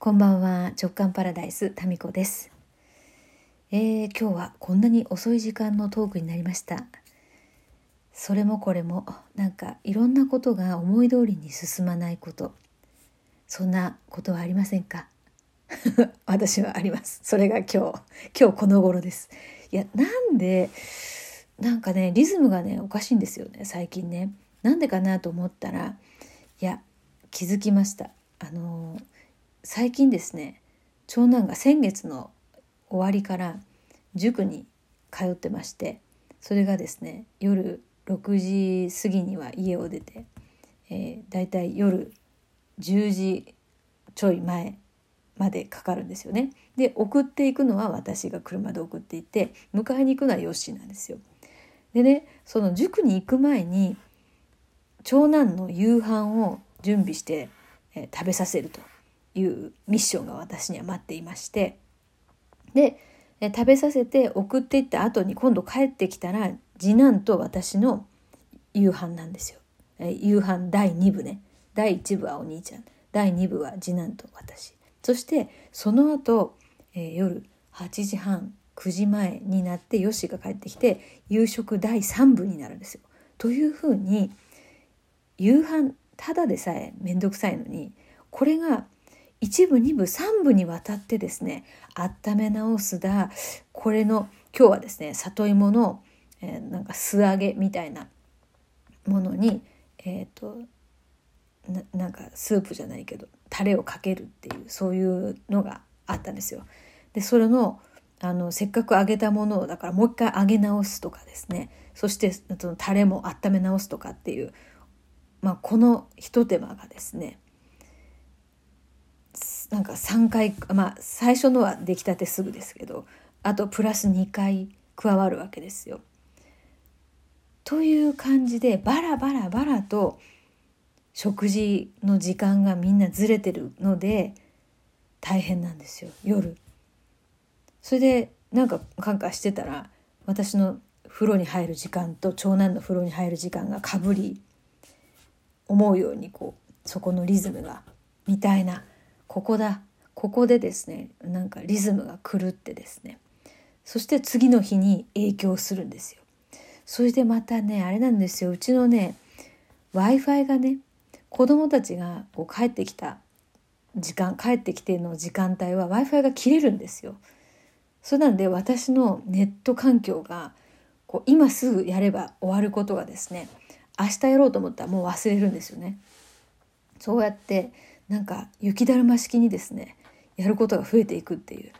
こんばんは。直感パラダイスタミコです、えー、今日はこんなに遅い時間のトークになりました。それもこれもなんかいろんなことが思い通りに進まないこと。そんなことはありませんか？私はあります。それが今日今日この頃です。いやなんでなんかねリズムがねおかしいんですよね最近ね。なんでかなと思ったらいや気づきました。あのー最近ですね長男が先月の終わりから塾に通ってましてそれがですね夜6時過ぎには家を出て、えー、だいたい夜10時ちょい前までかかるんですよね。で送っていくのは私が車で送っていて迎えに行くのはヨッシーなんですよ。でねその塾に行く前に長男の夕飯を準備して、えー、食べさせるというミッションが私には待っていましてで食べさせて送っていった後に今度帰ってきたら次男と私の夕飯なんですよ。夕飯第2部ね第1部はお兄ちゃん第2部は次男と私そしてその後、えー、夜8時半9時前になってヨシが帰ってきて夕食第3部になるんですよ。というふうに夕飯ただでさえ面倒くさいのにこれが1部2部3部にわたってですね温め直すだこれの今日はですね里芋の、えー、なんか素揚げみたいなものにえっ、ー、となんかスープじゃないけどタレをかけるっていうそういうのがあったんですよ。でそれのあのせっかく揚げたものをだからもう一回揚げ直すとかですねそしてそのタレも温め直すとかっていう、まあ、このひと手間がですねなんか3回まあ最初のは出来たてすぐですけどあとプラス2回加わるわけですよ。という感じでバラバラバラと食事の時間がみんなずれてるので大変なんですよ夜。それでなんかカンカンしてたら私の風呂に入る時間と長男の風呂に入る時間がかぶり思うようにこうそこのリズムがみたいなここだここでですねなんかリズムが狂ってですねそして次の日に影響するんですよ。それでまたねあれなんですようちのね w i f i がね子供たちがこう帰ってきた時間帰ってきての時間帯は w i f i が切れるんですよ。それなんで私のネット環境がこう今すぐやれば終わることがですね明日やろうと思ったらもう忘れるんですよね。そうやってなんか雪だるま式にですねやることが増えていくっていう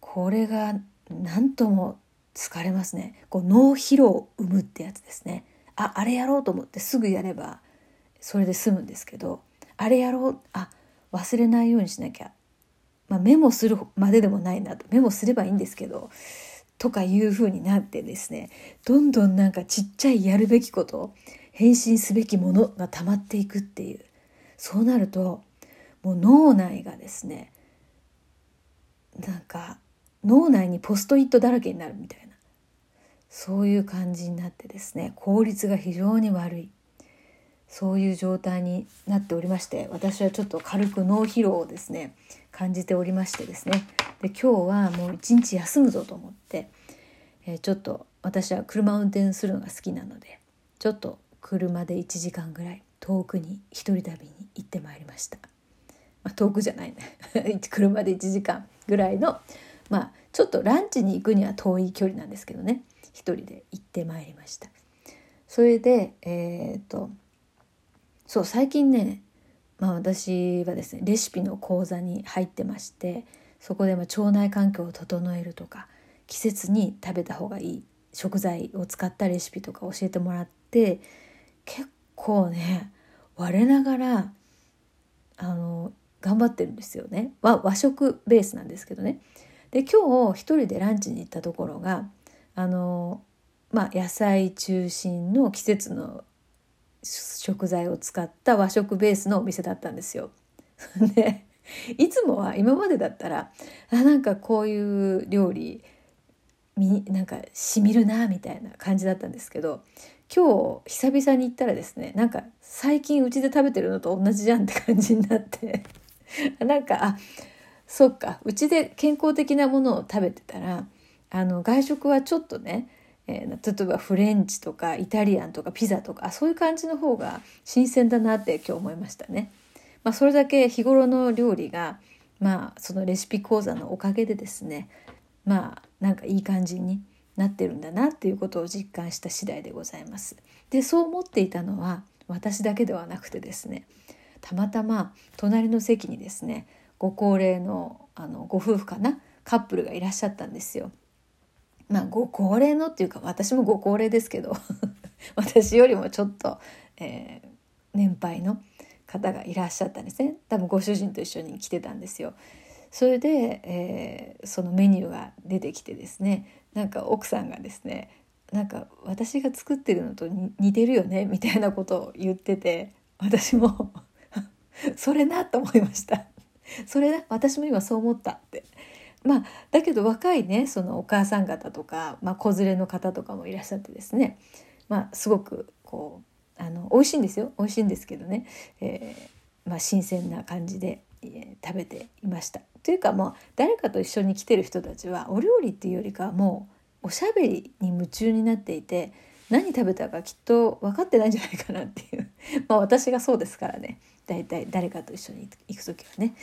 これが何とも疲れますね。こう脳疲労を生むってやつですね。ああれやろうと思ってすぐやればそれで済むんですけどあれやろうあ忘れないようにしなきゃ、まあ、メモするまででもないなとメモすればいいんですけどとかいう風になってですねどんどんなんかちっちゃいやるべきこと返信すべきものが溜まっていくっていうそうなるともう脳内がですねなんか脳内にポストイットだらけになるみたいなそういう感じになってですね効率が非常に悪いそういう状態になっておりまして私はちょっと軽く脳疲労をですね感じておりましてですねで今日はもう一日休むぞと思って、えー、ちょっと私は車運転するのが好きなのでちょっと車で1時間ぐらい遠くに一人旅に行ってまいりました。まあ、遠くじゃないね。車で1時間ぐらいのまあちょっとランチに行くには遠い距離なんですけどね。一人で行ってまいりました。それでえー、っとそう最近ねまあ私はですねレシピの講座に入ってましてそこでま腸内環境を整えるとか季節に食べた方がいい食材を使ったレシピとか教えてもらって結構ね我ながらあの頑張ってるんですよね。和和食ベースなんですけどね。で今日一人でランチに行ったところがあのまあ野菜中心の季節の食材を使った和食ベースのお店だったんですよ。でいつもは今までだったらあなんかこういう料理みなんかしみるなみたいな感じだったんですけど今日久々に行ったらですねなんか最近うちで食べてるのと同じじゃんって感じになって。なんかあそっかうちで健康的なものを食べてたらあの外食はちょっとね、えー、例えばフレンチとかイタリアンとかピザとかそういう感じの方が新鮮だなって今日思いましたね。まあ、それだけ日頃の料理がまあそのレシピ講座のおかげでですねまあなんかいい感じになってるんだなっていうことを実感した次第でございます。でそう思っていたのは私だけではなくてですねたまたま隣の席にですねご高齢のあのご夫婦かなカップルがいらっしゃったんですよ。まあご高齢のっていうか私もご高齢ですけど 私よりもちょっと、えー、年配の方がいらっしゃったんですね多分ご主人と一緒に来てたんですよ。それで、えー、そのメニューが出てきてですねなんか奥さんがですねなんか私が作ってるのと似てるよねみたいなことを言ってて私もそれなと思いました。それな私も今そう思ったって。まあだけど若いねそのお母さん方とか、まあ、子連れの方とかもいらっしゃってですね。まあすごくこうあの美味しいんですよ。美味しいんですけどね、えー、まあ、新鮮な感じで、えー、食べていました。というかもう誰かと一緒に来てる人たちはお料理っていうよりかはもうおしゃべりに夢中になっていて何食べたかきっと分かってないんじゃないかなっていう。まあ私がそうですからね大体誰かと一緒に行く時はね、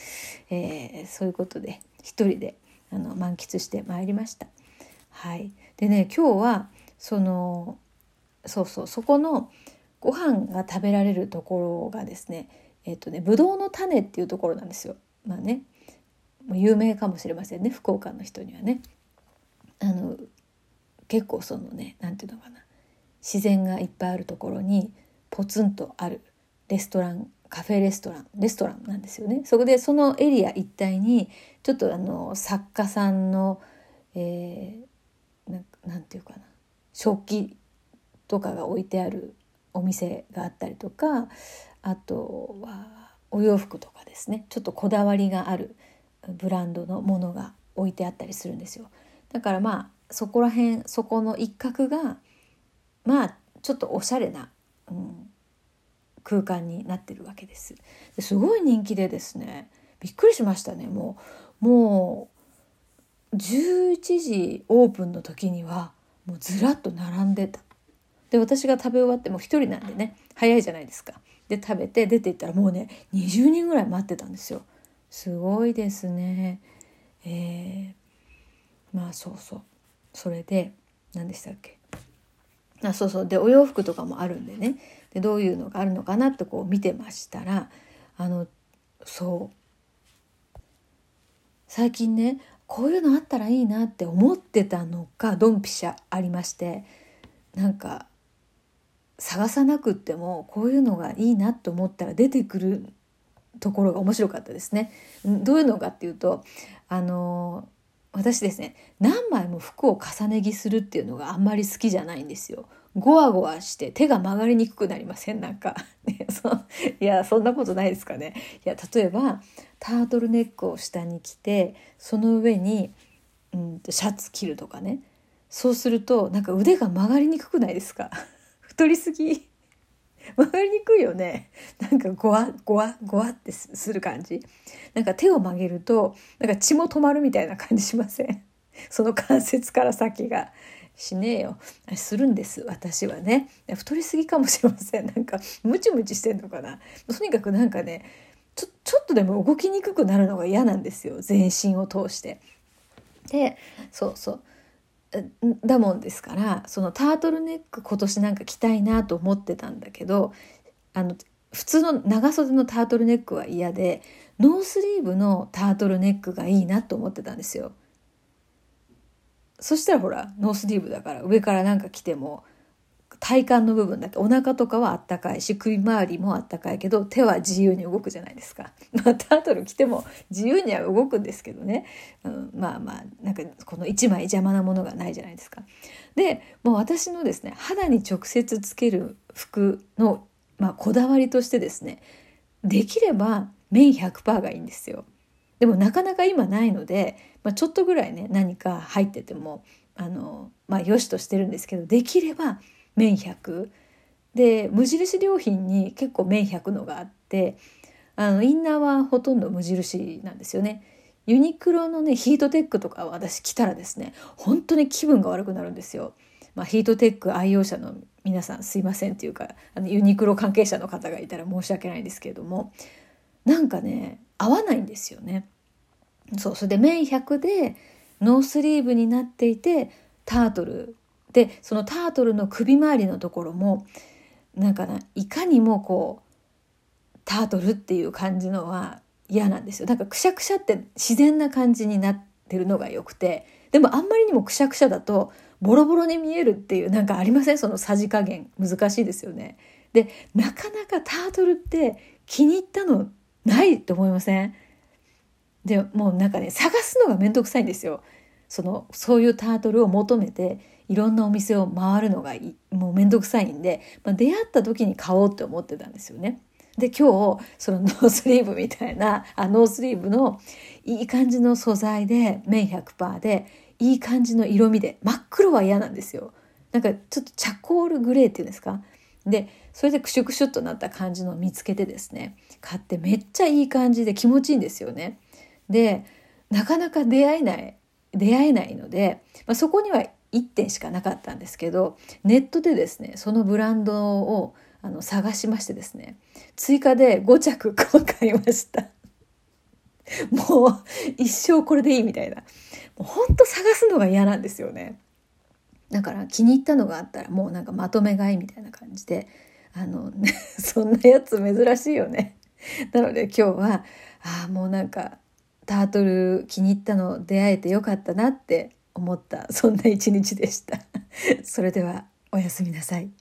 えー、そういうことで一人であの満喫してまいりました。はい、でね今日はそのそうそうそこのご飯が食べられるところがですねえっ、とねぶどうの種っていうところなんですよ。まあねもう有名かもしれませんね福岡の人にはね。あの結構そのね何て言うのかな自然がいっぱいあるところにポツンとあるレストランカフェレストランレストランなんですよね。そこでそのエリア一帯にちょっとあの作家さんの、えー、なんていうかな食器とかが置いてあるお店があったりとかあとはお洋服とかですねちょっとこだわりがあるブランドのものが置いてあったりするんですよ。だからまあそこら辺そこの一角がまあちょっとおしゃれな、うん、空間になってるわけです。ですごい人気でですねびっくりしましたね。もうもう11時オープンの時にはもうずらっと並んでた。で私が食べ終わっても1人なんでね早いじゃないですか。で食べて出て行ったらもうね20人ぐらい待ってたんですよ。すごいですね。えー、まあそうそう。それで何でしたっけ？あそうそう。でお洋服とかもあるんでね。でどういうのがあるのかなってこう見てましたらあのそう。最近ねこういうのあったらいいなって思ってたのがドンピシャありましてなんか探さなくってもこういうのがいいなと思ったら出てくるところが面白かったですね。どういうのかっていうとあの私ですね何枚も服を重ね着するっていうのがあんまり好きじゃないんですよ。ゴワゴワして手が曲がりにくくなりません？なんか。いやそんなことないですかね。いや例えばタートルネックを下に着てその上に、うん、シャツ着るとかね。そうするとなんか腕が曲がりにくくないですか？太りすぎ。曲がりにくいよね。なんかゴワゴワゴワってする感じ。なんか手を曲げるとなんか血も止まるみたいな感じしません？その関節から先が。しねえよ。するんです私はね。太りすぎかもしれません。なんかムチムチしてんのかな。とにかくなんかねちょちょっとでも動きにくくなるのが嫌なんですよ。全身を通して。でそうそう。だもんですからそのタートルネック今年なんか着たいなと思ってたんだけどあの普通の長袖のタートルネックは嫌でノースリーブのタートルネックがいいなと思ってたんですよ。そしたらほらノースリーブだから上からなんか着ても体幹の部分だけお腹とかはあったかいし首周りもあったかいけど手は自由に動くじゃないですか。まあ、タートル着ても自由には動くんですけどね、うん、まあまあなんかこの1枚邪魔なものがないじゃないですか。でもう私のですね肌に直接つける服の、まあ、こだわりとしてですねできれば綿100%がいいんですよ。でもなかなか今ないので、まあ、ちょっとぐらいね何か入っててもあのまあよしとしてるんですけどできれば綿100で無印良品に結構綿100のがあってあのインナーはほとんど無印なんですよね。ユニクロのねヒートテックとか私着たらですね本当に気分が悪くなるんですよ。まあ、ヒートテック愛用者の皆さんすいませんっていうかあのユニクロ関係者の方がいたら申し訳ないんですけれどもなんかね合わないんですよね。そうそれで綿100でノースリーブになっていてタートルでそのタートルの首周りのところもなんかないかにもこうタートルっていう感じのは嫌なんですよなんかくしゃくしゃって自然な感じになってるのがよくてでもあんまりにもくしゃくしゃだとボロボロに見えるっていうなんかありません？そのさじ加減難しいですよね。でなかなかタートルって気に入ったのないと思いません？でもうなんかね探すのが面倒くさいんですよ。そのそういうタートルを求めていろんなお店を回るのがもう面倒くさいんで、まあ、出会った時に買おうって思ってたんですよね。で今日そのノースリーブみたいなあノースリーブのいい感じの素材で綿100%でいい感じの色味で真っ黒は嫌なんですよ。なんかちょっとチャコールグレーっていうんですか？でそれでクシュクシュっとなった感じのを見つけてですね買ってめっちゃいい感じで気持ちいいんですよね。でなかなか出会えない出会えないので、まあ、そこには1点しかなかったんですけどネットでですねそのブランドをあの探しましてですね追加で5着買いました。もう一生これでいいみたいな。もうほんと探すのが嫌なんですよね。だから気に入ったのがあったらもうなんかまとめ買いみたいな感じであの そんなやつ珍しいよね。なので今日はああもうなんかタートル気に入ったの出会えてよかったなって思ったそんな一日でした。それではおやすみなさい。